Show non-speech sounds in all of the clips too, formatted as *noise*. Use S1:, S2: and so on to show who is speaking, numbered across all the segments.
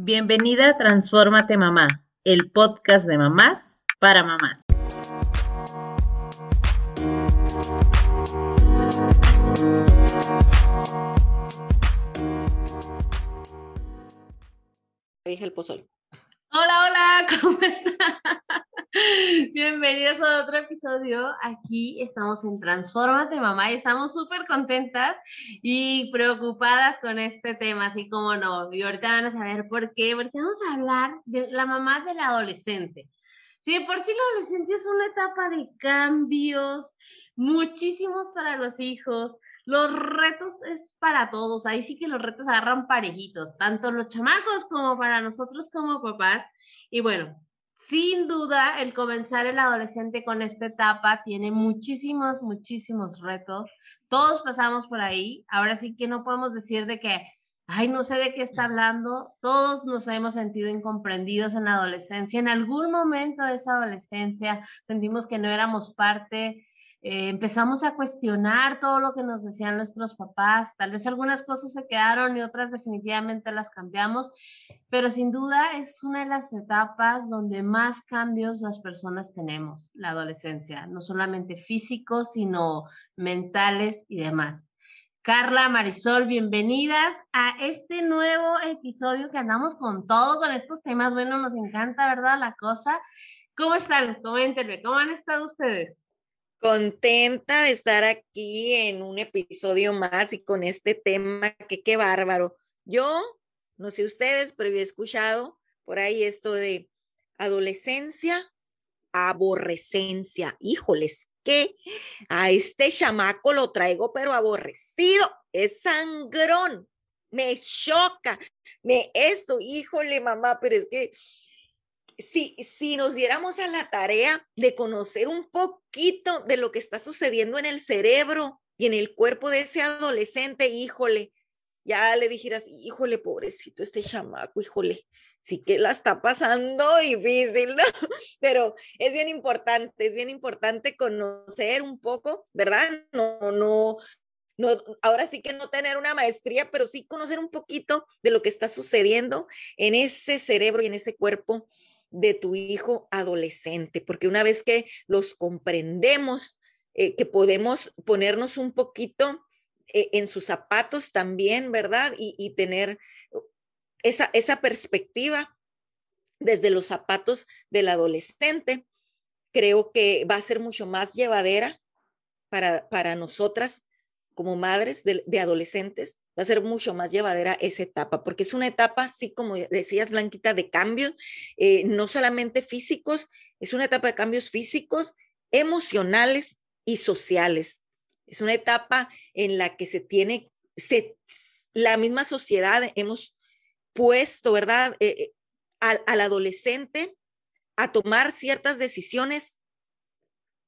S1: Bienvenida a Transfórmate Mamá, el podcast de mamás para mamás.
S2: Dije el pozol.
S1: Hola, hola, *laughs* ¿cómo están? *laughs* Bienvenidos a otro episodio. Aquí estamos en Transfórmate Mamá y estamos súper contentas y preocupadas con este tema, así como no. Y ahorita van a saber por qué, porque vamos a hablar de la mamá del adolescente. Sí, por sí la adolescencia es una etapa de cambios, muchísimos para los hijos. Los retos es para todos, ahí sí que los retos agarran parejitos, tanto los chamacos como para nosotros como papás. Y bueno, sin duda, el comenzar el adolescente con esta etapa tiene muchísimos, muchísimos retos. Todos pasamos por ahí. Ahora sí que no podemos decir de que, ay, no sé de qué está hablando. Todos nos hemos sentido incomprendidos en la adolescencia. En algún momento de esa adolescencia sentimos que no éramos parte eh, empezamos a cuestionar todo lo que nos decían nuestros papás. Tal vez algunas cosas se quedaron y otras definitivamente las cambiamos, pero sin duda es una de las etapas donde más cambios las personas tenemos, la adolescencia, no solamente físicos, sino mentales y demás. Carla, Marisol, bienvenidas a este nuevo episodio que andamos con todo, con estos temas. Bueno, nos encanta, ¿verdad? La cosa. ¿Cómo están? Coméntenme, ¿cómo han estado ustedes?
S2: Contenta de estar aquí en un episodio más y con este tema que qué bárbaro. Yo, no sé ustedes, pero he escuchado por ahí esto de adolescencia, aborrecencia. Híjoles, que a este chamaco lo traigo, pero aborrecido, es sangrón, me choca, me esto, híjole, mamá, pero es que si, si nos diéramos a la tarea de conocer un poquito de lo que está sucediendo en el cerebro y en el cuerpo de ese adolescente, híjole, ya le dijeras, híjole, pobrecito este chamaco, híjole, sí que la está pasando difícil, ¿no? *laughs* Pero es bien importante, es bien importante conocer un poco, ¿verdad? No, no, no, ahora sí que no tener una maestría, pero sí conocer un poquito de lo que está sucediendo en ese cerebro y en ese cuerpo de tu hijo adolescente, porque una vez que los comprendemos, eh, que podemos ponernos un poquito eh, en sus zapatos también, ¿verdad? Y, tener esa, esa perspectiva desde los zapatos del adolescente, creo que va a ser mucho más llevadera para, para nosotras como madres de adolescentes va a ser mucho más llevadera esa etapa, porque es una etapa, así como decías, Blanquita, de cambios, eh, no solamente físicos, es una etapa de cambios físicos, emocionales y sociales. Es una etapa en la que se tiene, se, la misma sociedad hemos puesto, ¿verdad?, eh, eh, al, al adolescente a tomar ciertas decisiones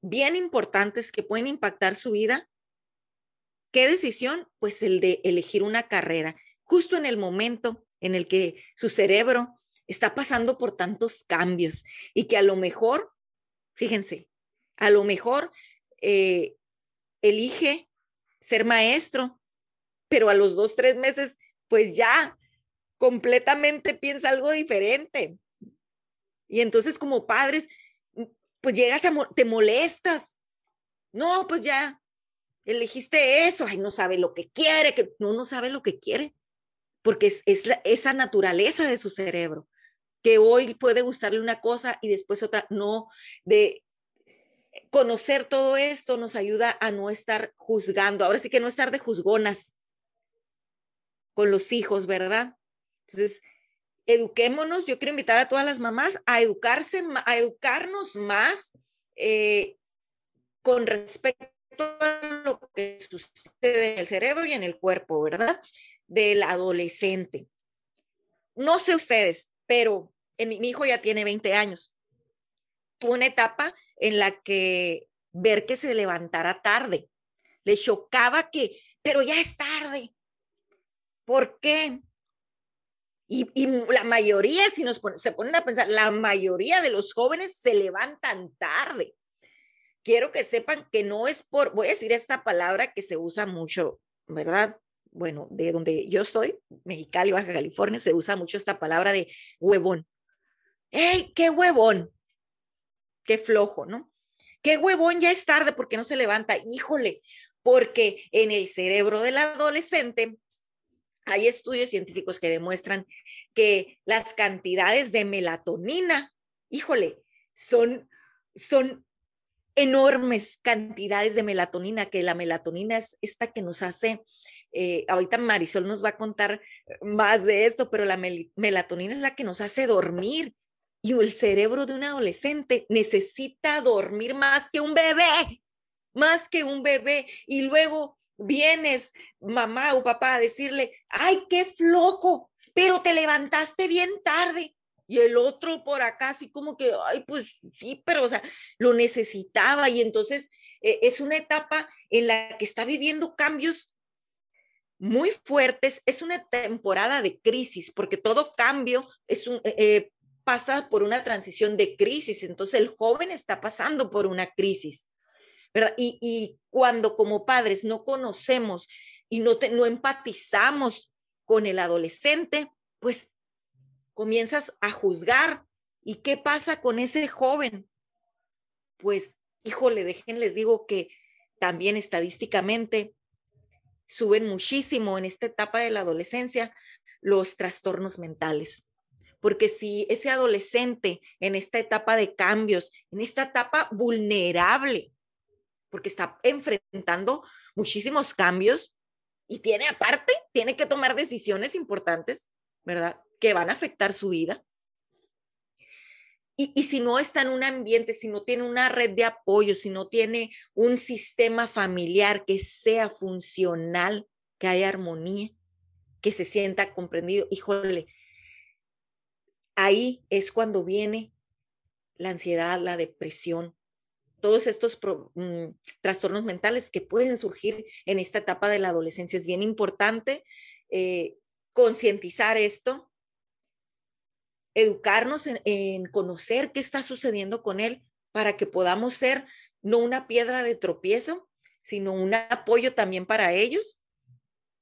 S2: bien importantes que pueden impactar su vida ¿Qué decisión? Pues el de elegir una carrera, justo en el momento en el que su cerebro está pasando por tantos cambios y que a lo mejor, fíjense, a lo mejor eh, elige ser maestro, pero a los dos, tres meses, pues ya completamente piensa algo diferente. Y entonces como padres, pues llegas a, te molestas. No, pues ya, elegiste eso, ay, no sabe lo que quiere, que no, no sabe lo que quiere, porque es, esa naturaleza de su cerebro, que hoy puede gustarle una cosa y después otra, no, de conocer todo esto nos ayuda a no estar juzgando, ahora sí que no estar de juzgonas con los hijos, ¿verdad? Entonces, eduquémonos, yo quiero invitar a todas las mamás a educarse, a educarnos más eh, con respecto lo que sucede en el cerebro y en el cuerpo, ¿verdad? Del adolescente. No sé ustedes, pero en mi, hijo ya tiene 20 años. Tuvo una etapa en la que ver que se levantara tarde, le chocaba que, pero ya es tarde. ¿Por qué? Y, la mayoría, si nos se ponen a pensar, la mayoría de los jóvenes se levantan tarde quiero que sepan que no es por, voy a decir esta palabra que se usa mucho, ¿verdad? bueno, de donde yo soy, Mexicali, Baja California, se usa mucho esta palabra de huevón. ¡Ey, qué huevón! Qué flojo, ¿no? Qué huevón, ya es tarde porque no se levanta. Híjole, porque en el cerebro del adolescente hay estudios científicos que demuestran que las cantidades de melatonina, híjole, son, son enormes cantidades de melatonina, que la melatonina es esta que nos hace, eh, ahorita Marisol nos va a contar más de esto, pero la melatonina es la que nos hace dormir. Y el cerebro de un adolescente necesita dormir más que un bebé, más que un bebé. Y luego vienes, mamá o papá, a decirle, ay, qué flojo, pero te levantaste bien tarde. Y el otro por acá, así como que, ay, pues sí, pero, o sea, lo necesitaba. Y entonces eh, es una etapa en la que está viviendo cambios muy fuertes. Es una temporada de crisis, porque todo cambio es un, eh, eh, pasa por una transición de crisis. Entonces el joven está pasando por una crisis. ¿verdad? Y, cuando como padres no conocemos y no, no empatizamos con el adolescente, pues comienzas a juzgar. ¿Y qué pasa con ese joven? Pues, híjole, dejen, les digo que también estadísticamente suben muchísimo en esta etapa de la adolescencia los trastornos mentales. Porque si ese adolescente en esta etapa de cambios, en esta etapa vulnerable, porque está enfrentando muchísimos cambios y tiene aparte, tiene que tomar decisiones importantes, ¿verdad? Que van a afectar su vida. Y, y, si no está en un ambiente, si no tiene una red de apoyo, si no tiene un sistema familiar que sea funcional, que haya armonía, que se sienta comprendido, híjole, ahí es cuando viene la ansiedad, la depresión, todos estos mm, trastornos mentales que pueden surgir en esta etapa de la adolescencia. Es bien importante eh, concientizar esto, educarnos en, conocer qué está sucediendo con él para que podamos ser no una piedra de tropiezo, sino un apoyo también para ellos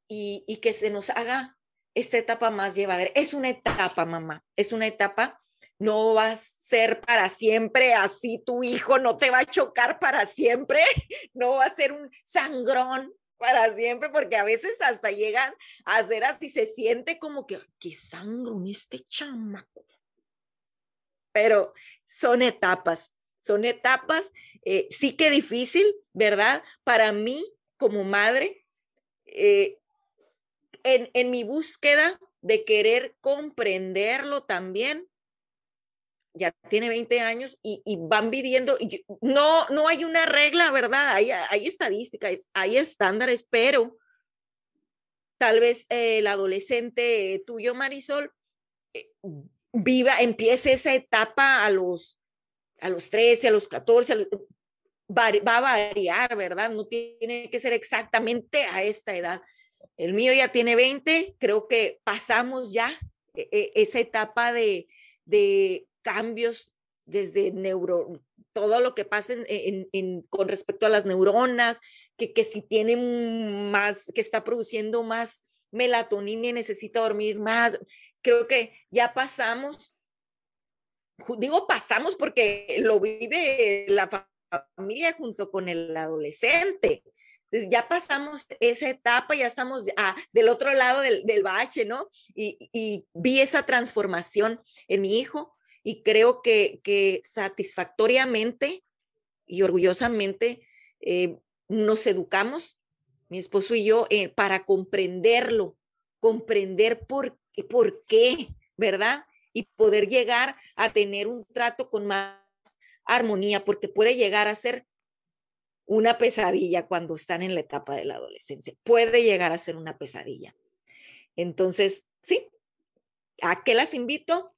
S2: y, y que se nos haga esta etapa más llevadera. Es una etapa, mamá, es una etapa no va a ser para siempre así, tu hijo no te va a chocar para siempre, *laughs* no va a ser un sangrón para siempre, porque a veces hasta llegan a ser así, se siente como que, qué sangrón este chamaco. Pero son etapas, son etapas, eh, sí que difícil, ¿verdad? Para mí como madre, eh, en, en mi búsqueda de querer comprenderlo también, ya tiene 20 años y, van viviendo, y no, no hay una regla, ¿verdad? Hay, hay estadísticas, hay estándares, pero tal vez el adolescente tuyo, Marisol, eh, viva, empiece esa etapa a los, a los 13, a los 14, va, a variar, ¿verdad? No tiene que ser exactamente a esta edad. El mío ya tiene 20, creo que pasamos ya eh, eh, esa etapa de, de cambios desde neuro, todo lo que pasa en, con respecto a las neuronas, que, que si tiene más, que está produciendo más melatonina y necesita dormir más. Creo que ya pasamos, digo pasamos porque lo vive la familia junto con el adolescente. Entonces ya pasamos esa etapa, ya estamos ah, del otro lado del, del bache, ¿no? Y, y vi esa transformación en mi hijo y creo que, satisfactoriamente y orgullosamente eh, nos educamos, mi esposo y yo, eh, para comprenderlo, comprender por, por qué, ¿verdad? Y poder llegar a tener un trato con más armonía, porque puede llegar a ser una pesadilla cuando están en la etapa de la adolescencia. Puede llegar a ser una pesadilla. Entonces, sí, ¿a qué las invito?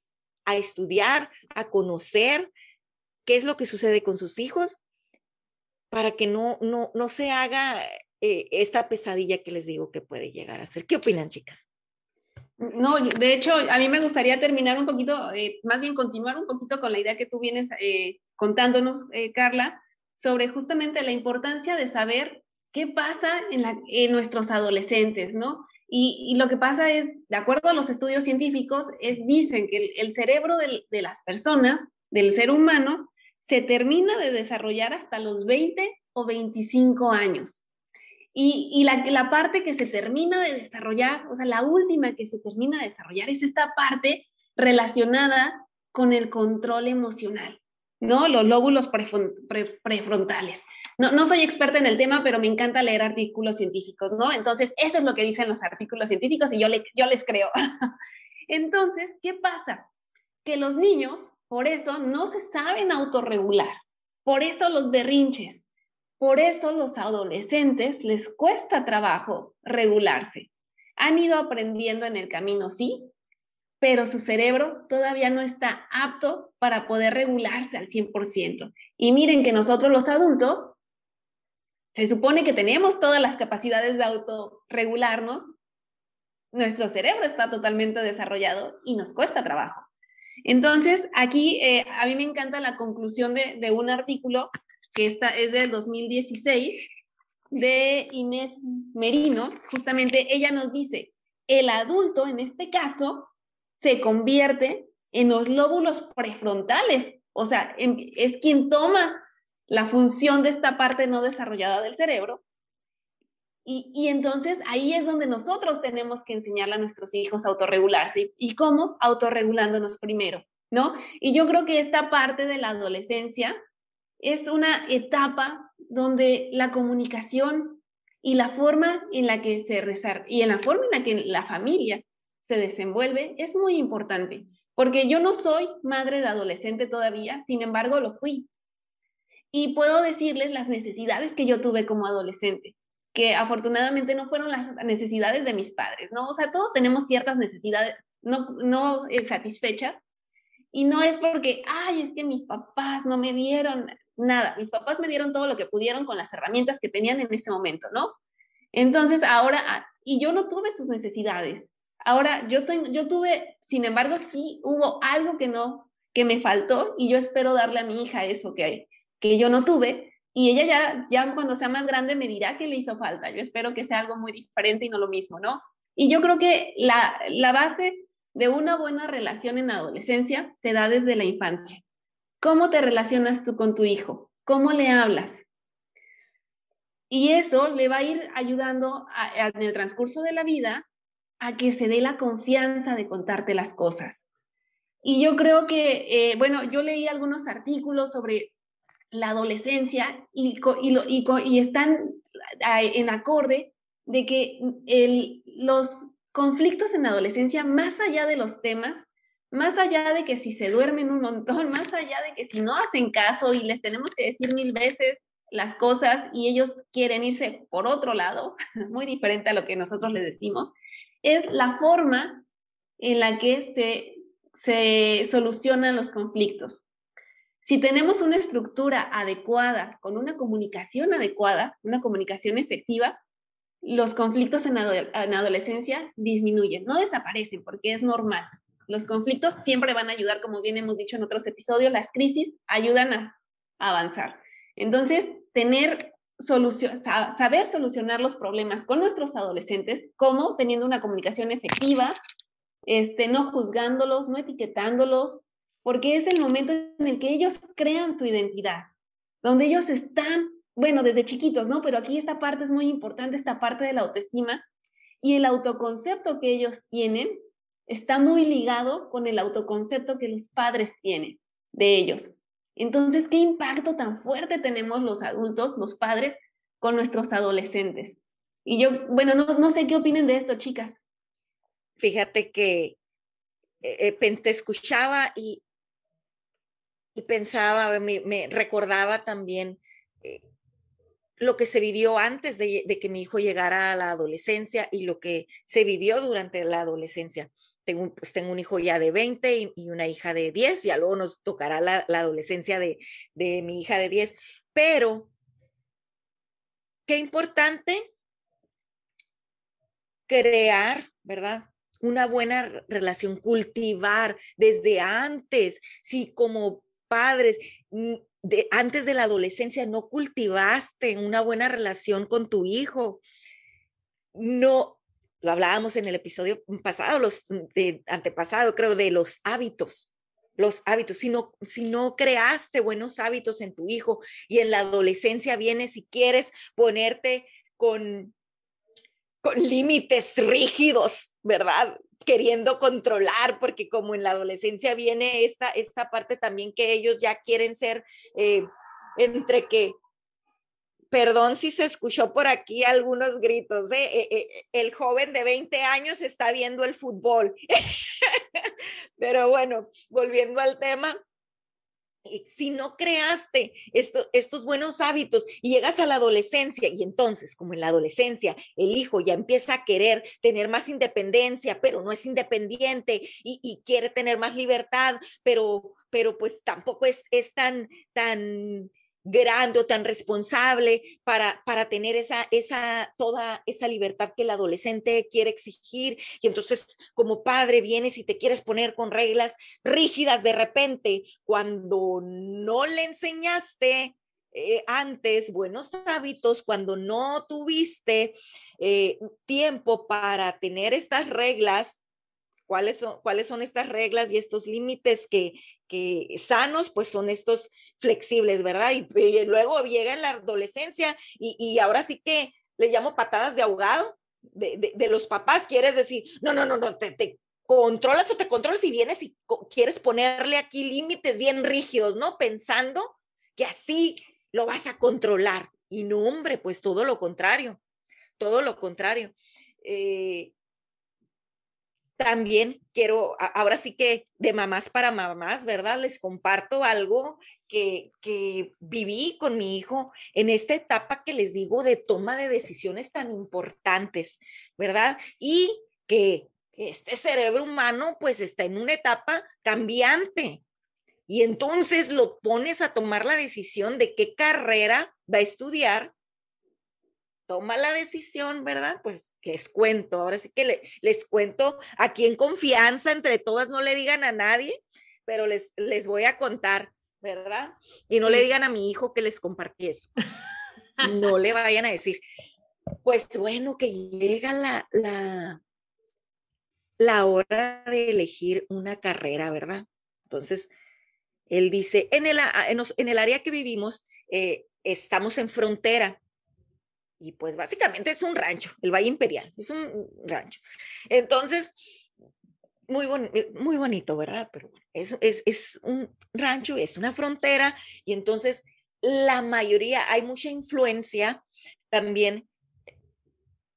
S2: A estudiar, a conocer qué es lo que sucede con sus hijos para que no, no, no se haga eh, esta pesadilla que les digo que puede llegar a ser. ¿Qué opinan, chicas?
S3: No, de hecho, a mí me gustaría terminar un poquito, eh, más bien continuar un poquito con la idea que tú vienes eh, contándonos, Carla, sobre justamente la importancia de saber ¿qué pasa en, en nuestros adolescentes, no? Y, lo que pasa es, de acuerdo a los estudios científicos, es, dicen que el, cerebro de las personas, del ser humano, se termina de desarrollar hasta los 20 o 25 años. Y, la, la, parte que se termina de desarrollar, o sea, la última que se termina de desarrollar es esta parte relacionada con el control emocional, ¿no? Los lóbulos prefrontales. No, no soy experta en el tema, pero me encanta leer artículos científicos, ¿no? Entonces, eso es lo que dicen los artículos científicos y yo, le, yo les creo. *laughs* Entonces, ¿qué pasa? Que los niños, por eso, no se saben autorregular. Por eso los berrinches. Por eso los adolescentes les cuesta trabajo regularse. Han ido aprendiendo en el camino, sí, pero su cerebro todavía no está apto para poder regularse al 100%. Y miren que nosotros los adultos se supone que tenemos todas las capacidades de autorregularnos, nuestro cerebro está totalmente desarrollado y nos cuesta trabajo. Entonces, aquí eh, a mí me encanta la conclusión de, de un artículo que esta es del 2016 de Inés Merino. Justamente ella nos dice, el adulto en este caso se convierte en los lóbulos prefrontales, o sea, es quien toma la función de esta parte no desarrollada del cerebro. Y, entonces ahí es donde nosotros tenemos que enseñarle a nuestros hijos a autorregularse. ¿Y cómo? Autorregulándonos primero, ¿no? Y yo creo que esta parte de la adolescencia es una etapa donde la comunicación y la forma en la que se rezar y en la forma en la que la familia se desenvuelve es muy importante, porque yo no soy madre de adolescente todavía, sin embargo lo fui. Y puedo decirles las necesidades que yo tuve como adolescente, que afortunadamente no fueron las necesidades de mis padres, ¿no? O sea, todos tenemos ciertas necesidades no, no eh, satisfechas y no es porque, ay, es que mis papás no me dieron nada, mis papás me dieron todo lo que pudieron con las herramientas que tenían en ese momento, ¿no? Entonces ahora, ah, y yo no tuve sus necesidades, Ahora, yo, yo tuve, sin embargo, sí hubo algo que no, que me faltó y yo espero darle a mi hija eso que, que yo no tuve y ella ya, ya cuando sea más grande me dirá que le hizo falta. Yo espero que sea algo muy diferente y no lo mismo, ¿no? Y yo creo que la, la base de una buena relación en adolescencia se da desde la infancia. ¿Cómo te relacionas tú con tu hijo? ¿Cómo le hablas? Y eso le va a ir ayudando en el transcurso de la vida a que se dé la confianza de contarte las cosas. Y yo creo que, eh, bueno, yo leí algunos artículos sobre la adolescencia y, y, y, están en acorde de que el, los conflictos en la adolescencia, más allá de los temas, más allá de que si se duermen un montón, *laughs* más allá de que si no hacen caso y les tenemos que decir mil veces las cosas y ellos quieren irse por otro lado, *laughs* muy diferente a lo que nosotros les decimos, es la forma en la que se, se solucionan los conflictos. Si tenemos una estructura adecuada, con una comunicación adecuada, una comunicación efectiva, los conflictos en, adolescencia disminuyen, no desaparecen porque es normal. Los conflictos siempre van a ayudar, como bien hemos dicho en otros episodios, las crisis ayudan a avanzar. Entonces, tener saber solucionar los problemas con nuestros adolescentes, como teniendo una comunicación efectiva, este, no juzgándolos, no etiquetándolos, porque es el momento en el que ellos crean su identidad, donde ellos están, bueno, desde chiquitos, ¿no? Pero aquí esta parte es muy importante, esta parte de la autoestima y el autoconcepto que ellos tienen está muy ligado con el autoconcepto que los padres tienen de ellos. Entonces, ¿qué impacto tan fuerte tenemos los adultos, los padres, con nuestros adolescentes? Y yo, bueno, no, sé qué opinen de esto, chicas.
S2: Fíjate que eh, eh, te escuchaba y, y pensaba, me, recordaba también eh, lo que se vivió antes de, que mi hijo llegara a la adolescencia y lo que se vivió durante la adolescencia tengo, pues tengo un hijo ya de 20 y, una hija de 10, ya luego nos tocará la, adolescencia de, de mi hija de 10, pero qué importante crear, ¿verdad? Una buena relación, cultivar desde antes, si como padres, de, antes de la adolescencia no cultivaste una buena relación con tu hijo, no, lo hablábamos en el episodio pasado, los de antepasado, creo, de los hábitos, los hábitos, si no, si no creaste buenos hábitos en tu hijo y en la adolescencia vienes y quieres ponerte con, con límites rígidos, ¿verdad? queriendo controlar, porque como en la adolescencia viene esta, esta parte también que ellos ya quieren ser eh, entre que, perdón si se escuchó por aquí algunos gritos de eh, eh, el joven de 20 años está viendo el fútbol. *laughs* Pero bueno, volviendo al tema, si no creaste estos buenos hábitos y llegas a la adolescencia y entonces, como en la adolescencia, el hijo ya empieza a querer tener más independencia, pero no es independiente y, quiere tener más libertad, pero, pero pues tampoco es, es tan, tan grande o tan responsable para, para tener esa, esa, toda esa libertad que el adolescente quiere exigir. Y entonces, como padre, vienes y te quieres poner con reglas rígidas de repente cuando no le enseñaste eh, antes buenos hábitos, cuando no tuviste eh, tiempo para tener estas reglas. ¿Cuáles son, ¿Cuáles son estas reglas y estos límites que, que sanos, pues son estos flexibles, ¿verdad? Y, luego llega en la adolescencia y, ahora sí que le llamo patadas de ahogado de, los papás, quieres decir, no, no, no, no, te, controlas o te controlas y vienes y quieres ponerle aquí límites bien rígidos, ¿no? Pensando que así lo vas a controlar. Y no, hombre, pues todo lo contrario, todo lo contrario. Eh, también quiero, ahora sí que de mamás para mamás, ¿verdad? Les comparto algo que, que viví con mi hijo en esta etapa que les digo de toma de decisiones tan importantes, ¿verdad? Y que este cerebro humano pues está en una etapa cambiante. Y entonces lo pones a tomar la decisión de qué carrera va a estudiar toma la decisión, ¿verdad? Pues les cuento, ahora sí que les cuento aquí en confianza, entre todas, no le digan a nadie, pero les, les voy a contar, ¿verdad? Y no le digan a mi hijo que les compartí eso. No le vayan a decir, pues bueno, que llega la, la, la hora de elegir una carrera, ¿verdad? Entonces, él dice, en el, en el área que vivimos, eh, estamos en frontera y pues básicamente es un rancho, el Valle Imperial, es un rancho. Entonces, muy, muy bonito, ¿verdad? Pero es, es, es un rancho, es una frontera y entonces la mayoría, hay mucha influencia también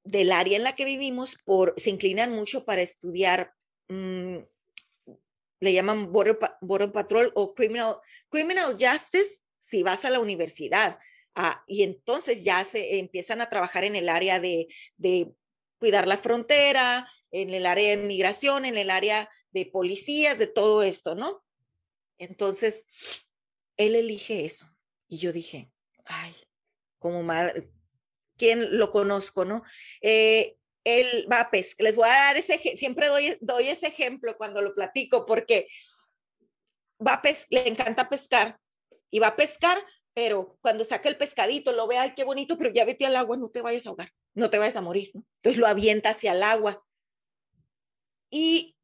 S2: del área en la que vivimos, por, se inclinan mucho para estudiar, mm, le llaman border, border, Patrol o Criminal, Criminal Justice si vas a la universidad. Ah, y entonces ya se empiezan a trabajar en el área de, cuidar la frontera, en el área de migración, en el área de policías, de todo esto, ¿no? Entonces, él elige eso. Y yo dije, ay, como madre, ¿quién lo conozco, no? Eh, él va a pescar, les voy a dar ese, siempre doy, doy ese ejemplo cuando lo platico, porque va a le encanta pescar y va a pescar, pero cuando saca el pescadito, lo ve, ay, qué bonito, pero ya vete al agua, no te vayas a ahogar, no te vayas a morir. Entonces lo avienta hacia el agua. Y,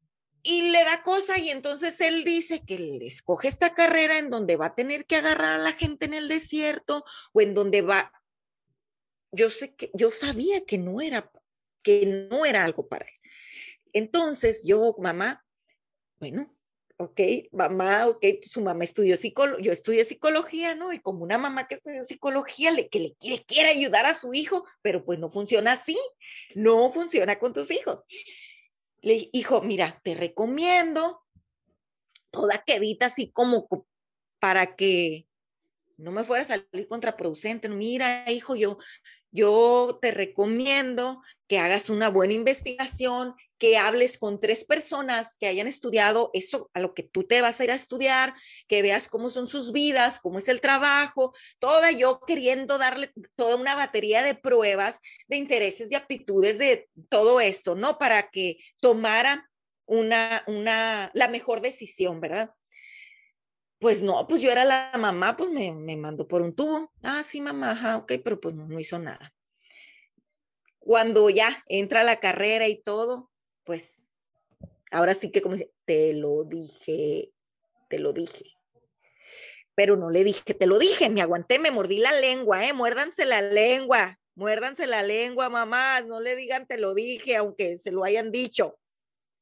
S2: y le da cosa y entonces él dice que le escoge esta carrera en donde va a tener que agarrar a la gente en el desierto o en donde va. Yo sé que, yo sabía que no era, que no era algo para él. Entonces yo, mamá, bueno, ok, mamá, ok, su mamá estudió psicología, yo estudié psicología, ¿no? Y como una mamá que estudia psicología, le, que le quiere, quiere ayudar a su hijo, pero pues no funciona así, no funciona con tus hijos. Le hijo, mira, te recomiendo toda quedita así como para que no me fuera a salir contraproducente. Mira, hijo, yo, yo te recomiendo que hagas una buena investigación, que hables con tres personas que hayan estudiado eso a lo que tú te vas a ir a estudiar, que veas cómo son sus vidas, cómo es el trabajo, toda yo queriendo darle toda una batería de pruebas, de intereses, de aptitudes, de todo esto, ¿no? Para que tomara una, una, la mejor decisión, ¿verdad? pues no, pues yo era la mamá, pues me, me mandó por un tubo. Ah, sí, mamá, ajá, ok, pero pues no, no hizo nada. Cuando ya entra la carrera y todo, pues ahora sí que como dice, te lo dije, te lo dije. Pero no le dije, te lo dije, me aguanté, me mordí la lengua, ¿eh? Muérdanse la lengua, muérdanse la lengua, mamás, no le digan, te lo dije, aunque se lo hayan dicho.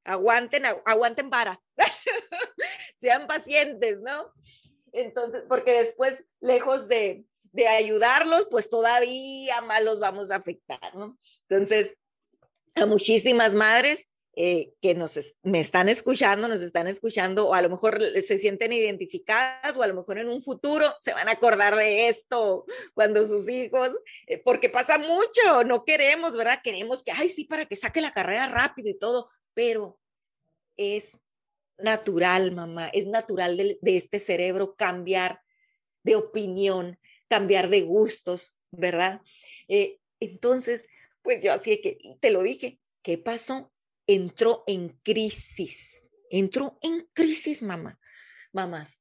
S2: Aguanten, aguanten para. *laughs* Sean pacientes, ¿no? Entonces, porque después, lejos de, de ayudarlos, pues todavía más los vamos a afectar, ¿no? Entonces, a muchísimas madres eh, que nos me están escuchando, nos están escuchando, o a lo mejor se sienten identificadas, o a lo mejor en un futuro se van a acordar de esto cuando sus hijos, eh, porque pasa mucho, no queremos, ¿verdad? Queremos que, ay, sí, para que saque la carrera rápido y todo, pero es natural, mamá, es natural de, este cerebro cambiar de opinión, cambiar de gustos, ¿verdad? Eh, entonces, pues yo así que, te lo dije, ¿qué pasó? Entró en crisis, entró en crisis, mamá, mamás.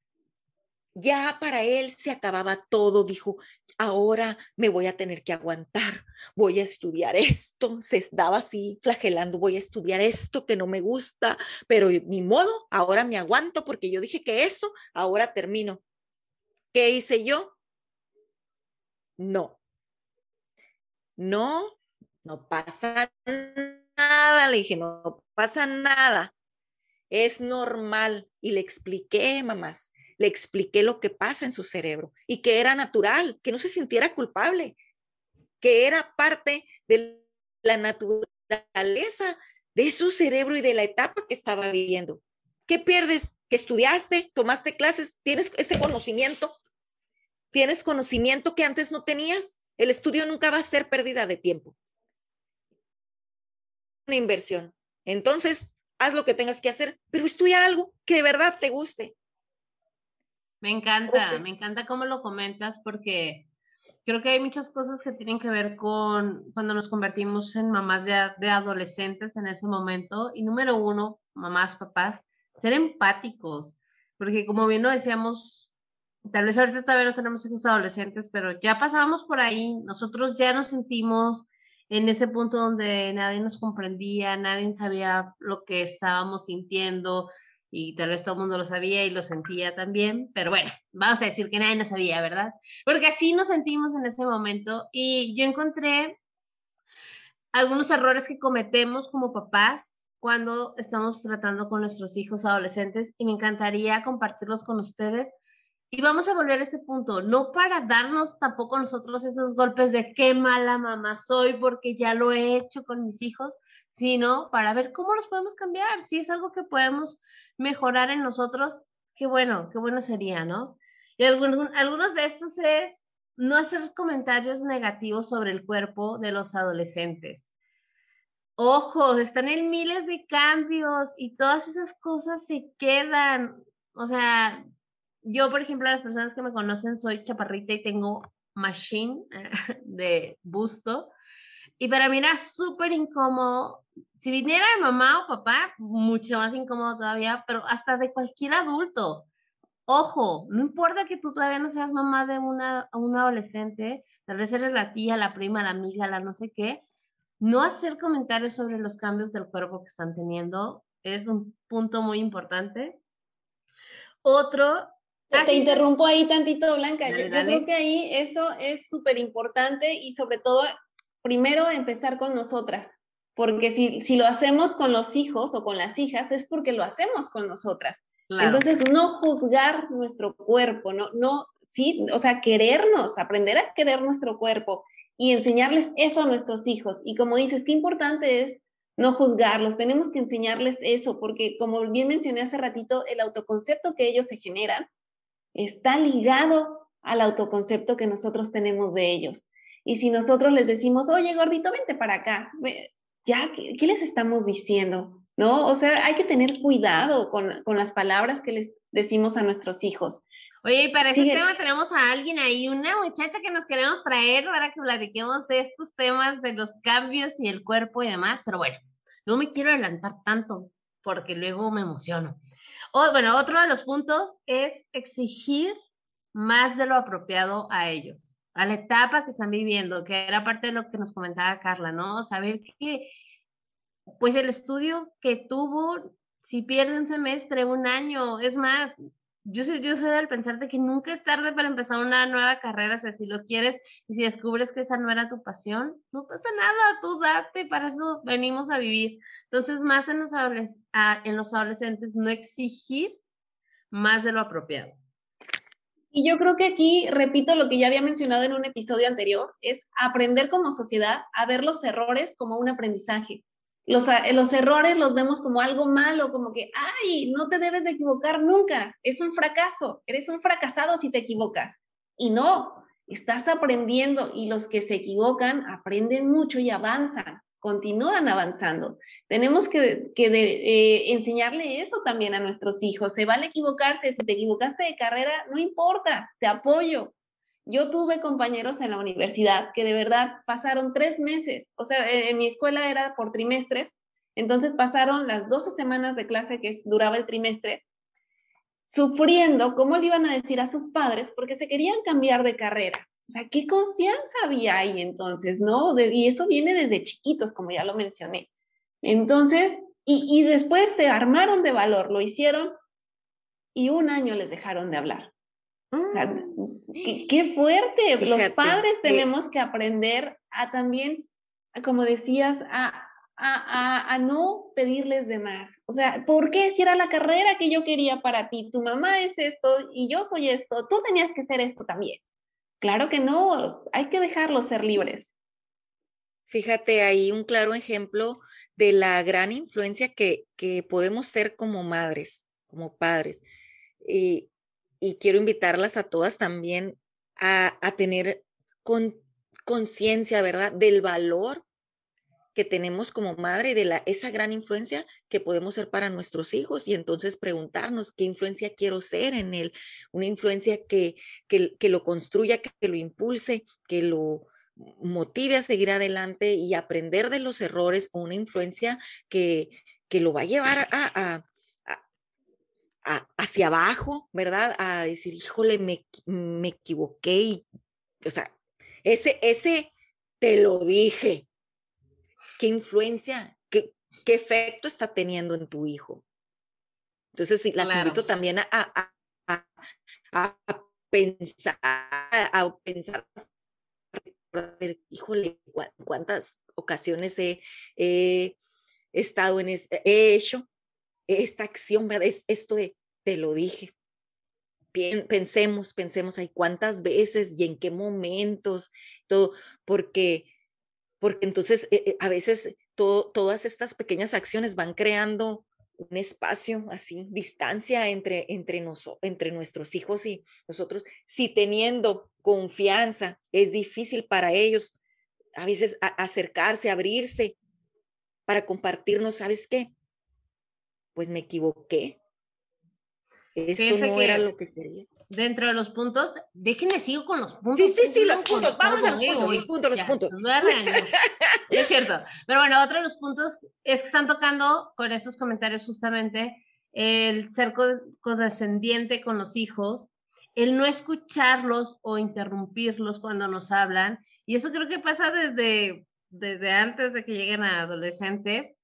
S2: Ya para él se acababa todo, dijo, ahora me voy a tener que aguantar, voy a estudiar esto, se estaba así flagelando, voy a estudiar esto que no me gusta, pero ni modo, ahora me aguanto porque yo dije que eso, ahora termino. ¿Qué hice yo? no, no, no pasa nada, le dije, no pasa nada, es normal. Y le expliqué, mamás, le expliqué lo que pasa en su cerebro y que era natural, que no se sintiera culpable, que era parte de la naturaleza de su cerebro y de la etapa que estaba viviendo. ¿Qué pierdes? Que estudiaste, tomaste clases, tienes ese conocimiento, tienes conocimiento que antes no tenías. El estudio nunca va a ser pérdida de tiempo. Una inversión. Entonces, haz lo que tengas que hacer, pero estudia algo que de verdad te guste.
S1: Me encanta, me encanta cómo lo comentas porque creo que hay muchas cosas que tienen que ver con cuando nos convertimos en mamás ya de adolescentes en ese momento. Y número uno, mamás, papás, ser empáticos, porque como bien lo decíamos tal vez ahorita todavía no tenemos hijos adolescentes, pero ya pasábamos por ahí, nosotros ya nos sentimos en ese punto donde nadie nos comprendía, nadie sabía lo que estábamos sintiendo y tal vez todo el mundo lo sabía y lo sentía también, pero bueno, vamos a decir que nadie nos sabía, ¿verdad? Porque así nos sentimos en ese momento y yo encontré algunos errores que cometemos como papás cuando estamos tratando con nuestros hijos adolescentes y me encantaría compartirlos con ustedes y vamos a volver a este punto, no para darnos tampoco nosotros esos golpes de qué mala mamá soy porque ya lo he hecho con mis hijos, sino para ver cómo los podemos cambiar. Si es algo que podemos mejorar en nosotros, qué bueno, qué bueno sería, ¿no? Y algunos, algunos de estos es no hacer comentarios negativos sobre el cuerpo de los adolescentes. Ojo, están en miles de cambios y todas esas cosas se quedan. O sea, yo, por ejemplo, las personas que me conocen, soy chaparrita y tengo machine *laughs* de busto. Y para mí era súper incómodo. Si viniera de mamá o papá, mucho más incómodo todavía, pero hasta de cualquier adulto. Ojo, no importa que tú todavía no seas mamá de una, una adolescente, tal vez eres la tía, la prima, la amiga, la no sé qué, no hacer comentarios sobre los cambios del cuerpo que están teniendo es un punto muy importante. Otro
S3: te interrumpo ahí tantito, Blanca. yo, creo que ahí eso es súper importante y sobre todo, primero empezar con nosotras, porque si, si lo hacemos con los hijos o con las hijas es porque lo hacemos con nosotras. Entonces, no juzgar nuestro cuerpo, no, no, sí, o sea, querernos, aprender a querer nuestro cuerpo y enseñarles eso a nuestros hijos. Y como dices, qué importante es no juzgarlos, tenemos que enseñarles eso, porque como bien mencioné hace ratito, el autoconcepto que ellos se generan está ligado al autoconcepto que nosotros tenemos de ellos. Y si nosotros les decimos, oye, gordito, vente para acá, ya, ¿qué, les estamos diciendo? ¿No? O sea, hay que tener cuidado con, con las palabras que les decimos a nuestros hijos.
S1: Oye, y para ese tema tenemos a alguien ahí, una muchacha que nos queremos traer para que platiquemos de estos temas de los cambios y el cuerpo y demás, pero bueno, no me quiero adelantar tanto porque luego me emociono. O, bueno, otro de los puntos es exigir más de lo apropiado a ellos, a la etapa que están viviendo, que era parte de lo que nos comentaba Carla, ¿no? Saber que, pues el estudio que tuvo, si pierde un semestre, un año, es más, yo soy, yo soy del pensar de que nunca es tarde para empezar una nueva carrera, o sea, si lo quieres y si descubres que esa no era tu pasión, no pasa nada, tú date, para eso venimos a vivir. Entonces, más en los, en los adolescentes, no exigir más de lo apropiado.
S3: Y yo creo que aquí, repito lo que ya había mencionado en un episodio anterior, es aprender como sociedad a ver los errores como un aprendizaje. Eh, los, errores los vemos como algo malo, como que, ay, no te debes de equivocar nunca, es un fracaso, eres un fracasado si te equivocas. Y no, estás aprendiendo y los que se equivocan aprenden mucho y avanzan, continúan avanzando. Tenemos que, eh, enseñarle eso también a nuestros hijos. Se vale equivocarse, si te equivocaste de carrera, no importa, te apoyo, yo tuve compañeros en la universidad que de verdad pasaron tres meses, o sea, en mi escuela era por trimestres, entonces pasaron las 12 semanas de clase que duraba el trimestre, sufriendo cómo le iban a decir a sus padres porque se querían cambiar de carrera. O sea, qué confianza había ahí entonces, ¿no? y eso viene desde chiquitos, como ya lo mencioné. Entonces, y, y después se armaron de valor, lo hicieron y un año les dejaron de hablar. Mm. qué, fuerte. Los padres tenemos que aprender a también, como decías, a, a, no pedirles de más. O sea, ¿por qué si era la carrera que yo quería para ti? Tu mamá es esto y yo soy esto. Tú tenías que ser esto también. Claro que no, hay que dejarlos ser libres.
S2: Fíjate ahí un claro ejemplo de la gran influencia que, que podemos ser como madres, como padres. Y y quiero invitarlas a todas también a, tener conciencia, ¿verdad?, del valor que tenemos como madre y de la, esa gran influencia que podemos ser para nuestros hijos y entonces preguntarnos qué influencia quiero ser en él, una influencia que, que, lo construya, que, lo impulse, que lo motive a seguir adelante y aprender de los errores una influencia que, que lo va a llevar a, hacia abajo, ¿verdad? A decir, híjole, me, me equivoqué y, o sea, ese, ese, te lo dije. ¿Qué influencia, qué, qué efecto está teniendo en tu hijo? Entonces, sí, las invito también a, a, a, pensar, a pensar, híjole, cuántas ocasiones he, he estado en, ese, he hecho esta acción, ¿verdad? Es esto de, te lo dije. Pensemos, pensemos ahí cuántas veces y en qué momentos, todo, porque, porque entonces eh, eh, a veces todas estas pequeñas acciones van creando un espacio así, distancia entre, entre, entre nuestros hijos y nosotros. Si teniendo confianza es difícil para ellos a veces acercarse, abrirse para compartirnos, ¿sabes qué? Pues me equivoqué. Esto no era lo que quería.
S1: Dentro de los puntos, déjenme sigo con los puntos.
S2: Sí, sí, sí, los puntos, vamos a los puntos, los puntos, los puntos.
S1: es cierto. Pero bueno, otro de los puntos es que están tocando con estos comentarios justamente el ser condescendiente con los hijos, el no escucharlos o interrumpirlos cuando nos hablan. Y eso creo que pasa desde, desde antes de que lleguen a adolescentes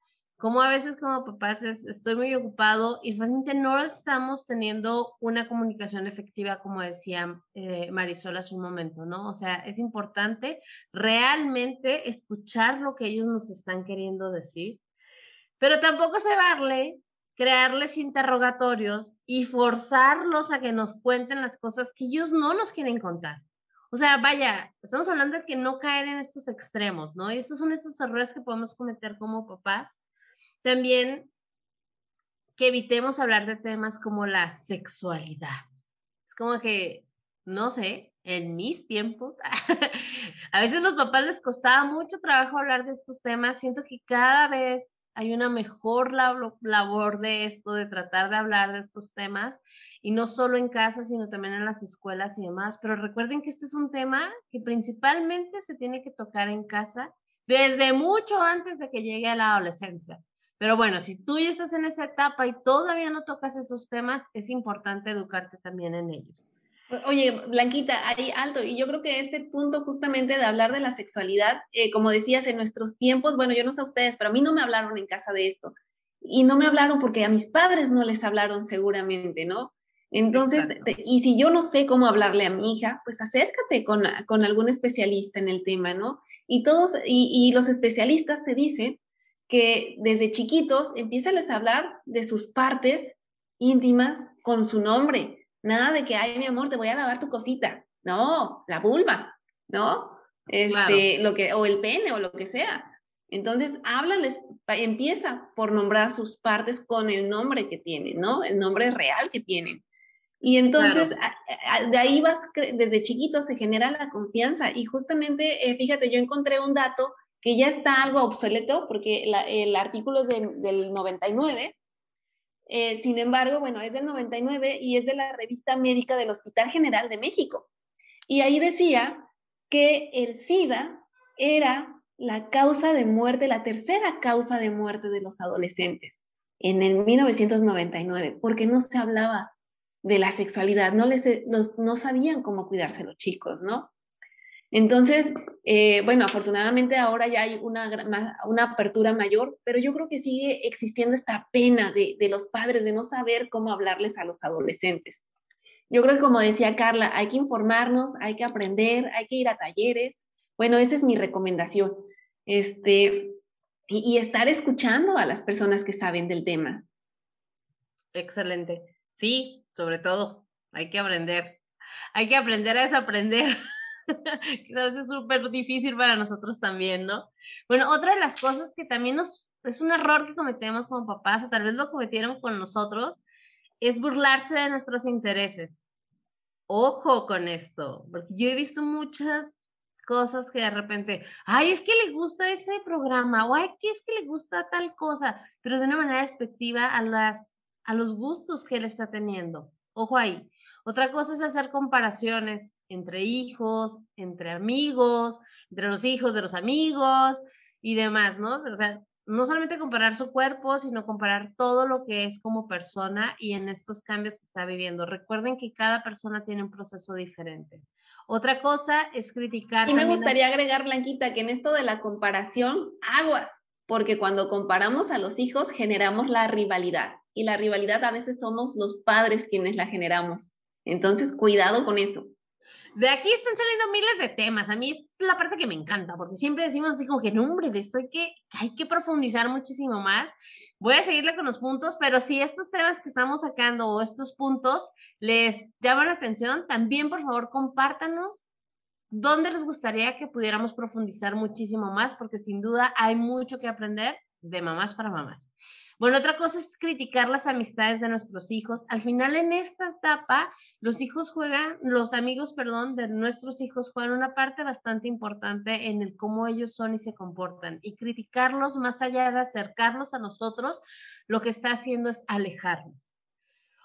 S1: como a veces como papás estoy muy ocupado y realmente no estamos teniendo una comunicación efectiva, como decía eh, Marisol hace un momento, ¿no? O sea, es importante realmente escuchar lo que ellos nos están queriendo decir, pero tampoco se vale crearles interrogatorios y forzarlos a que nos cuenten las cosas que ellos no nos quieren contar. O sea, vaya, estamos hablando de que no caer en estos extremos, ¿no? Y estos son esos errores que podemos cometer como papás también que evitemos hablar de temas como la sexualidad. Es como que, no sé, en mis tiempos, *laughs* a veces los papás les costaba mucho trabajo hablar de estos temas. Siento que cada vez hay una mejor labor de esto, de tratar de hablar de estos temas, y no solo en casa, sino también en las escuelas y demás. Pero recuerden que este es un tema que principalmente se tiene que tocar en casa desde mucho antes de que llegue a la adolescencia. Pero bueno, si tú ya estás en esa etapa y todavía no tocas esos temas, es importante educarte también en ellos.
S3: Oye, Blanquita, ahí alto, y yo creo que este punto justamente de hablar de la sexualidad, eh, como decías, en nuestros tiempos, bueno, yo no sé a ustedes, pero a mí no me hablaron en casa de esto. Y no me hablaron porque a mis padres no les hablaron seguramente, ¿no? Entonces, y si yo no sé cómo hablarle a mi hija, pues acércate con, con algún especialista en el tema, ¿no? Y todos, y, y los especialistas te dicen que desde chiquitos empiezan a hablar de sus partes íntimas con su nombre. Nada de que, ay, mi amor, te voy a lavar tu cosita. No, la vulva, ¿no? Este, lo que, o el pene o lo que sea. Entonces, háblales, empieza por nombrar sus partes con el nombre que tienen, ¿no? El nombre real que tienen. Y entonces, de ahí vas, desde chiquito se genera la confianza. Y justamente, eh, fíjate, yo encontré un dato que ya está algo obsoleto, porque el artículo del 99, eh, sin embargo, bueno, es del 99 y es de la revista médica del Hospital General de México. Y ahí decía que el SIDA era la causa de muerte, la tercera causa de muerte de los adolescentes en el 1999, porque no se hablaba de la sexualidad, no, les, no sabían cómo cuidarse los chicos, ¿no? Entonces, eh, bueno, afortunadamente ahora ya hay una, apertura mayor, pero yo creo que sigue existiendo esta pena de, de los padres de no saber cómo hablarles a los adolescentes. Yo creo que como decía Carla, hay que informarnos, hay que aprender, hay que ir a talleres. Bueno, esa es mi recomendación. Este, y, y estar escuchando a las personas que saben del tema.
S1: Excelente. Sí, sobre todo, hay que aprender. Hay que aprender a desaprender. *laughs* veces es súper difícil para nosotros también, ¿no? Bueno, otra de las cosas que también nos, es un error que cometemos como papás, o tal vez lo cometieron con nosotros, es burlarse de nuestros intereses. Ojo con esto, porque yo he visto muchas cosas que de repente, ay, es que le gusta ese programa, o ay, que es que le gusta tal cosa, pero de una manera despectiva a, las, a los gustos que él está teniendo. Ojo ahí. Otra cosa es hacer comparaciones entre hijos, entre amigos, entre los hijos de los amigos y demás, ¿no? O sea, no solamente comparar su cuerpo, sino comparar todo lo que es como persona y en estos cambios que está viviendo. Recuerden que cada persona tiene un proceso diferente. Otra cosa es criticar.
S3: Y me gustaría agregar, Blanquita, que en esto de la comparación, aguas, porque cuando comparamos a los hijos generamos la rivalidad y la rivalidad a veces somos los padres quienes la generamos. Entonces, cuidado con eso.
S1: De aquí están saliendo miles de temas. A mí es la parte que me encanta, porque siempre decimos así como que, nombre de esto hay que, hay que profundizar muchísimo más. Voy a seguirle con los puntos, pero si estos temas que estamos sacando o estos puntos les llaman la atención, también por favor compártanos dónde les gustaría que pudiéramos profundizar muchísimo más, porque sin duda hay mucho que aprender de mamás para mamás. Bueno, otra cosa es criticar las amistades de nuestros hijos. Al final, en esta etapa, los hijos juegan, los amigos, perdón, de nuestros hijos juegan una parte bastante importante en el cómo ellos son y se comportan. Y criticarlos más allá de acercarlos a nosotros, lo que está haciendo es alejarnos.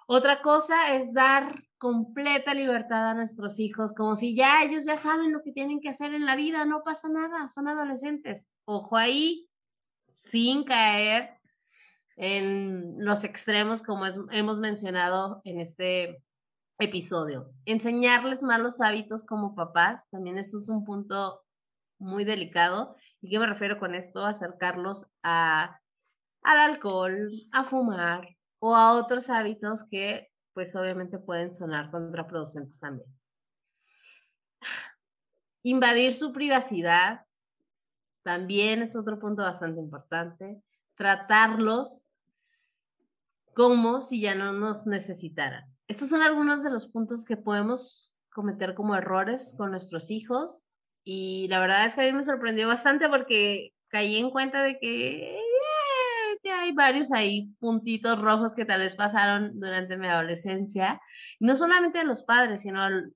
S1: Otra cosa es dar completa libertad a nuestros hijos, como si ya ellos ya saben lo que tienen que hacer en la vida, no pasa nada, son adolescentes. Ojo ahí, sin caer en los extremos, como hemos mencionado en este episodio. Enseñarles malos hábitos como papás, también eso es un punto muy delicado. ¿Y qué me refiero con esto? Acercarlos a, al alcohol, a fumar o a otros hábitos que pues obviamente pueden sonar contraproducentes también. Invadir su privacidad también es otro punto bastante importante. Tratarlos como si ya no nos necesitaran. Estos son algunos de los puntos que podemos cometer como errores con nuestros hijos y la verdad es que a mí me sorprendió bastante porque caí en cuenta de que eh, ya hay varios ahí puntitos rojos que tal vez pasaron durante mi adolescencia, no solamente de los padres, sino de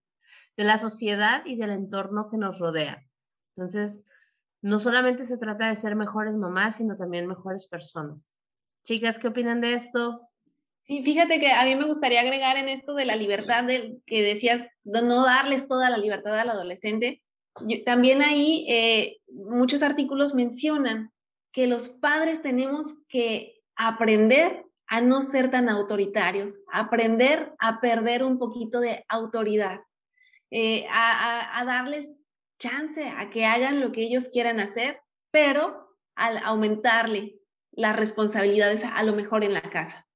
S1: la sociedad y del entorno que nos rodea. Entonces, no solamente se trata de ser mejores mamás, sino también mejores personas. Chicas, ¿qué opinan de esto?
S3: Sí, fíjate que a mí me gustaría agregar en esto de la libertad de, que decías, de no darles toda la libertad al adolescente. también ahí eh, muchos artículos mencionan que los padres tenemos que aprender a no ser tan autoritarios, aprender a perder un poquito de autoridad, eh, a, darles chance a que hagan lo que ellos quieran hacer, pero al aumentarle las responsabilidades a, lo mejor en la casa.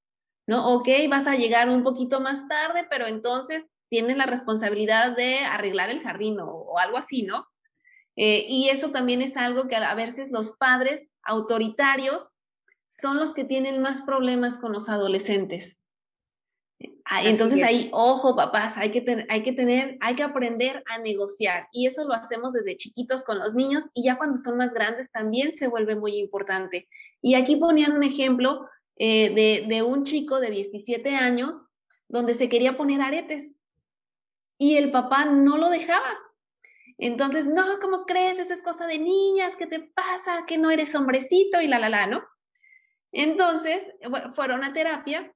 S3: ¿No? Ok, vas a llegar un poquito más tarde, pero entonces tienes la responsabilidad de arreglar el jardín o, algo así, ¿no? Eh, y eso también es algo que a veces los padres autoritarios son los que tienen más problemas con los adolescentes. Ah, entonces ahí, ojo, papás, hay que, hay que tener, hay que aprender a negociar y eso lo hacemos desde chiquitos con los niños y ya cuando son más grandes también se vuelve muy importante. Y aquí ponían un ejemplo eh, de, de un chico de 17 años donde se quería poner aretes y el papá no lo dejaba. Entonces, no, ¿cómo crees? Eso es cosa de niñas, ¿qué te pasa? Que no eres hombrecito y la, la, la, ¿no? Entonces, fueron a terapia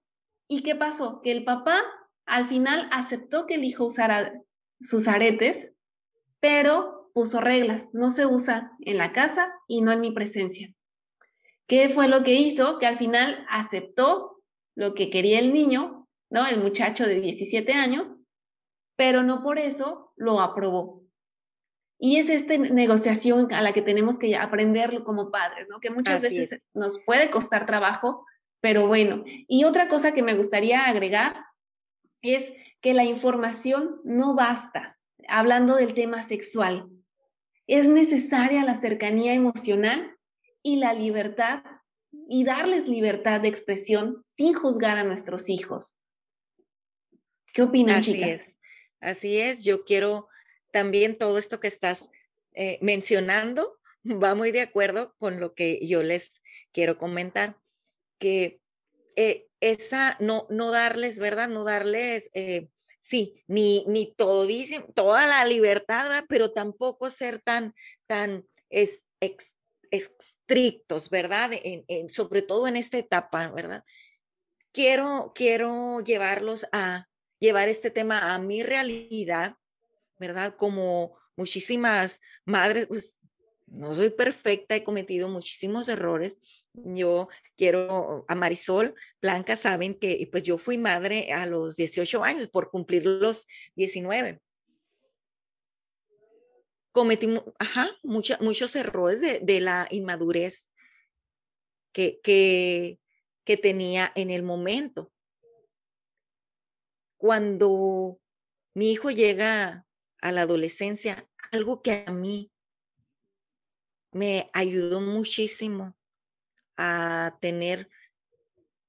S3: y ¿qué pasó? Que el papá al final aceptó que el hijo usara sus aretes, pero puso reglas, no se usa en la casa y no en mi presencia. ¿Qué fue lo que hizo? Que al final aceptó lo que quería el niño, ¿no? El muchacho de 17 años, pero no por eso lo aprobó. Y es esta negociación a la que tenemos que aprenderlo como padres, ¿no? Que muchas veces nos puede costar trabajo, pero bueno. Y otra cosa que me gustaría agregar es que la información no basta, hablando del tema sexual. Es necesaria la cercanía emocional y la libertad y darles libertad de expresión sin juzgar a nuestros hijos. ¿Qué opinan,
S2: Así
S3: chicas?
S2: Es. Así es, yo quiero también todo esto que estás eh, mencionando va muy de acuerdo con lo que yo les quiero comentar, que eh, esa, no, no darles, ¿verdad? No darles, eh, sí, ni, ni todísimo, toda la libertad, pero tampoco ser tan, tan estrictos, ¿verdad? sobre todo en esta etapa, ¿verdad? Quiero, quiero llevarlos a llevar este tema a mi realidad ¿verdad? Como muchísimas madres, pues no soy perfecta, he cometido muchísimos errores. Yo quiero, a Marisol, Blanca, saben que pues yo fui madre a los 18 años por cumplir los 19. Cometí ajá, muchos errores de, la inmadurez que, que, que tenía en el momento. Cuando mi hijo llega a la adolescencia, algo que a mí me ayudó muchísimo a tener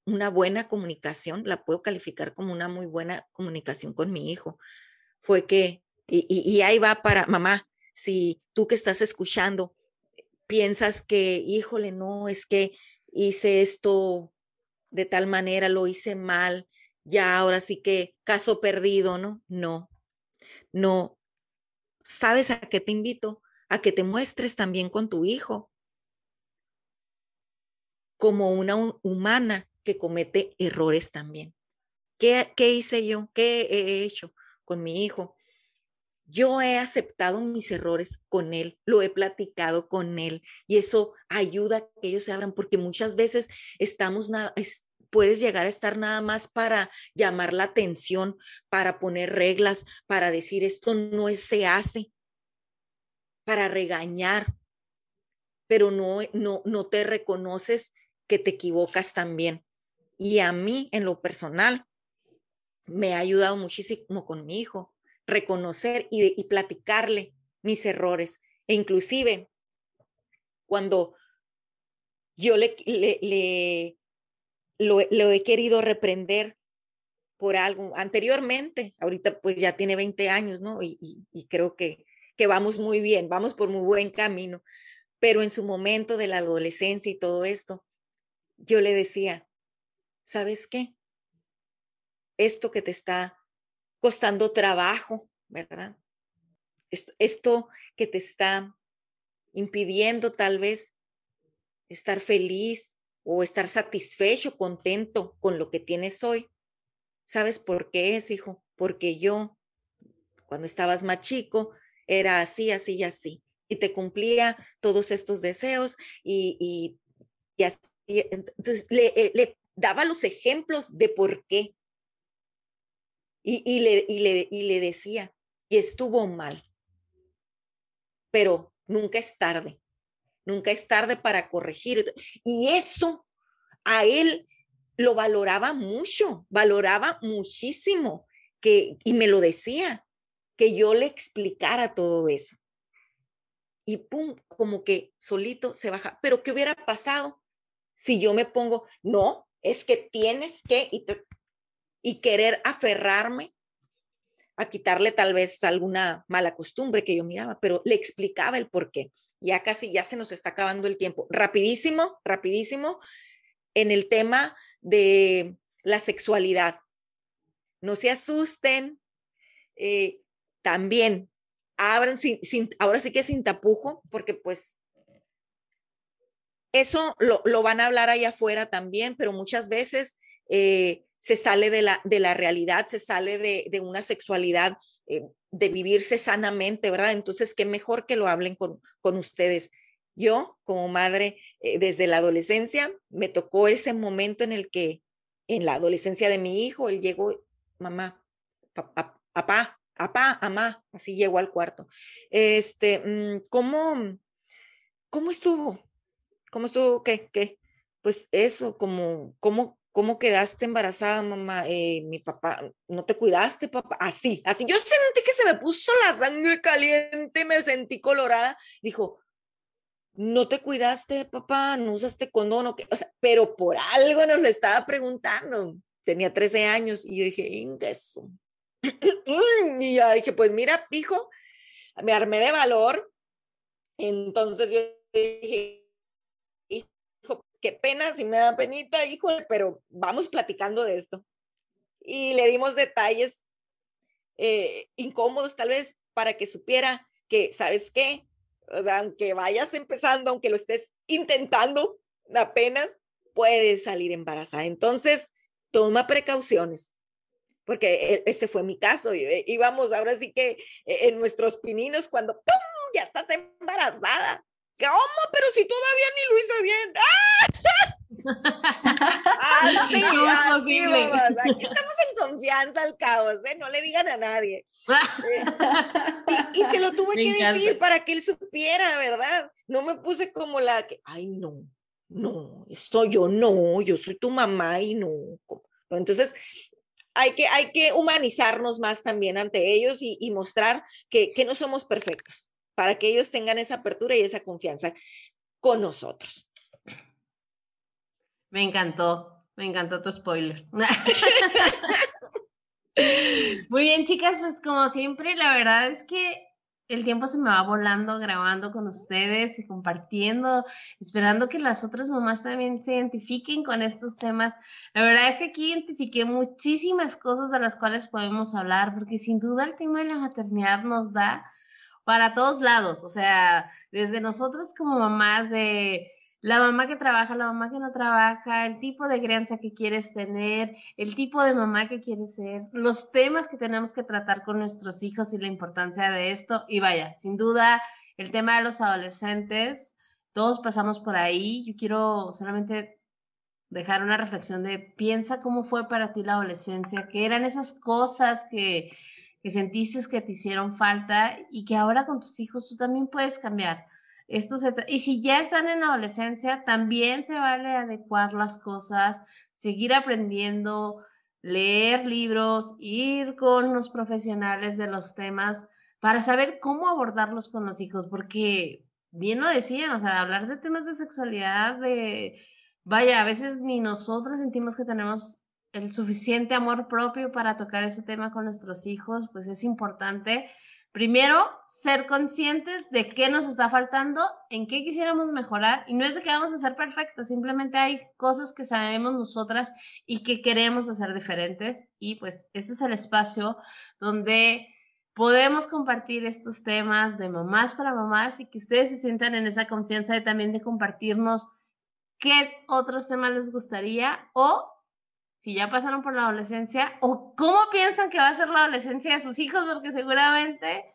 S2: una buena comunicación, la puedo calificar como una muy buena comunicación con mi hijo, fue que, y, ahí va para mamá, si tú que estás escuchando piensas que, híjole, no, es que hice esto de tal manera, lo hice mal, ya ahora sí que caso perdido, ¿no? No, no, ¿sabes a qué te invito? A que te muestres también con tu hijo como una humana que comete errores también. ¿Qué, ¿Qué, hice yo? ¿Qué he hecho con mi hijo? Yo he aceptado mis errores con él, lo he platicado con él y eso ayuda a que ellos se abran porque muchas veces estamos, puedes llegar a estar nada más para llamar la atención, para poner reglas, para decir esto no se hace, para regañar, pero no, no, no te reconoces que te equivocas también. Y a mí, en lo personal, me ha ayudado muchísimo con mi hijo, reconocer y, y platicarle mis errores. E inclusive, cuando yo le, le lo, he querido reprender por algo anteriormente, ahorita pues ya tiene 20 años, ¿no? Y, creo que, que vamos muy bien, vamos por muy buen camino, pero en su momento de la adolescencia y todo esto, yo le decía, ¿sabes qué? Esto que te está costando trabajo, ¿verdad? Esto, que te está impidiendo tal vez estar feliz, o estar satisfecho, contento con lo que tienes hoy. ¿Sabes por qué es, hijo? Porque yo, cuando estabas más chico, era así, así y así. Y te cumplía todos estos deseos y, y así, entonces le, eh, le, daba los ejemplos de por qué. Y, y, le, y, le, y le decía, y estuvo mal, pero nunca es tarde, nunca es tarde para corregir. Y eso a él lo valoraba mucho, valoraba muchísimo, que, y me lo decía, que yo le explicara todo eso. Y pum, como que solito se baja. Pero ¿qué hubiera pasado si yo me pongo, no, es que tienes que, y querer aferrarme a quitarle tal vez alguna mala costumbre que yo miraba, pero le explicaba el por qué. Ya casi ya se nos está acabando el tiempo. Rapidísimo, rapidísimo, en el tema de la sexualidad. No se asusten. Eh, también abran sin, ahora sí que sin tapujo, porque pues eso lo, van a hablar allá afuera también, pero muchas veces eh, se sale de la, de la realidad, se sale de, una sexualidad, eh, de vivirse sanamente, ¿verdad? Entonces, qué mejor que lo hablen con, con ustedes. Yo, como madre, eh, desde la adolescencia, me tocó ese momento en el que, en la adolescencia de mi hijo, él llegó, mamá, papá, papá, papá, mamá, así llegó al cuarto. Este, mm, ¿cómo, cómo estuvo? ¿Cómo estuvo? ¿Qué? ¿Qué? Pues eso, como, ¿cómo, cómo quedaste embarazada, mamá? Eh, mi papá, ¿no te cuidaste, papá? Así, así. Yo sentí que se me puso la sangre caliente, me sentí colorada. Dijo, no te cuidaste, papá, no usaste condón, o, o sea, pero por algo nos lo estaba preguntando. Tenía 13 años y yo dije, eso. *clears throat* y ya dije, pues mira, hijo, me armé de valor. Entonces yo dije, qué pena, si me da penita, hijo, pero vamos platicando de esto. Y le dimos detalles eh, incómodos tal vez para que supiera que, ¿sabes qué? O sea, aunque vayas empezando, aunque lo estés intentando apenas, puedes salir embarazada. Entonces, toma precauciones, porque e, este fue mi caso. Eh, íbamos ahora sí que e, en nuestros pininos cuando ¡pum! ya estás embarazada. ¿Cómo? Pero si todavía ni lo hice bien. ¡Ah! *laughs* Así, Aquí estamos en confianza al caos, ¿eh? No le digan a nadie. *laughs* Eh, y, se lo tuve que decir para que él supiera, ¿verdad? No me puse como la que, ay, no, no, estoy yo, no, yo soy tu mamá y no. Entonces, hay que, hay que humanizarnos más también ante ellos y, y mostrar que, que no somos perfectos, para que ellos tengan esa apertura y esa confianza con nosotros.
S1: Me encantó, me encantó tu spoiler. *laughs* Muy bien, chicas, pues como siempre, la verdad es que el tiempo se me va volando grabando con ustedes y compartiendo, esperando que las otras mamás también se identifiquen con estos temas. La verdad es que aquí identifiqué muchísimas cosas de las cuales podemos hablar, porque sin duda el tema de la maternidad nos da para todos lados, o sea, desde nosotros como mamás de la mamá que trabaja, la mamá que no trabaja, el tipo de crianza que quieres tener, el tipo de mamá que quieres ser, los temas que tenemos que tratar con nuestros hijos y la importancia de esto. Y vaya, sin duda, el tema de los adolescentes, todos pasamos por ahí. Yo quiero solamente dejar una reflexión de piensa cómo fue para ti la adolescencia, qué eran esas cosas que, que sentiste que te hicieron falta y que ahora con tus hijos tú también puedes cambiar esto y si ya están en adolescencia, también se vale adecuar las cosas, seguir aprendiendo, leer libros, ir con los profesionales de los temas para saber cómo abordarlos con los hijos, porque bien lo decían, o sea, hablar de temas de sexualidad, de, vaya, a veces ni nosotros sentimos que tenemos el suficiente amor propio para tocar ese tema con nuestros hijos, pues es importante Primero, ser conscientes de qué nos está faltando, en qué quisiéramos mejorar, y no es de que vamos a ser perfectos, simplemente hay cosas que sabemos nosotras y que queremos hacer diferentes, y pues este es el espacio donde podemos compartir estos temas de mamás para mamás y que ustedes se sientan en esa confianza de también de compartirnos qué otros temas les gustaría o si ya pasaron por la adolescencia o cómo piensan que va a ser la adolescencia de sus hijos, porque seguramente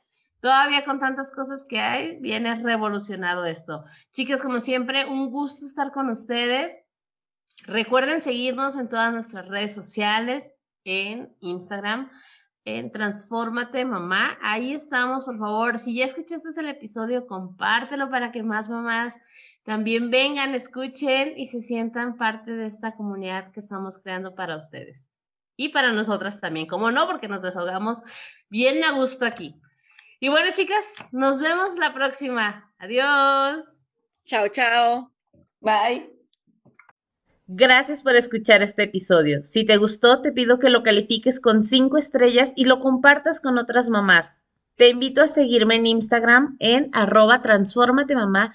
S1: todavía con tantas cosas que hay, viene revolucionado esto. Chicas, como siempre, un gusto estar con ustedes. Recuerden seguirnos en todas nuestras redes sociales, en Instagram, en Transfórmate Mamá. Ahí estamos, por favor. Si ya escuchaste el episodio, compártelo para que más mamás también vengan, escuchen y se sientan parte de esta comunidad que estamos creando para ustedes. Y para nosotras también, como no, porque nos desahogamos bien a gusto aquí. Y bueno, chicas, nos vemos la próxima. Adiós.
S2: Chao, chao.
S3: Bye.
S1: Gracias por escuchar este episodio. Si te gustó, te pido que lo califiques con cinco estrellas y lo compartas con otras mamás. Te invito a seguirme en Instagram en arroba mamá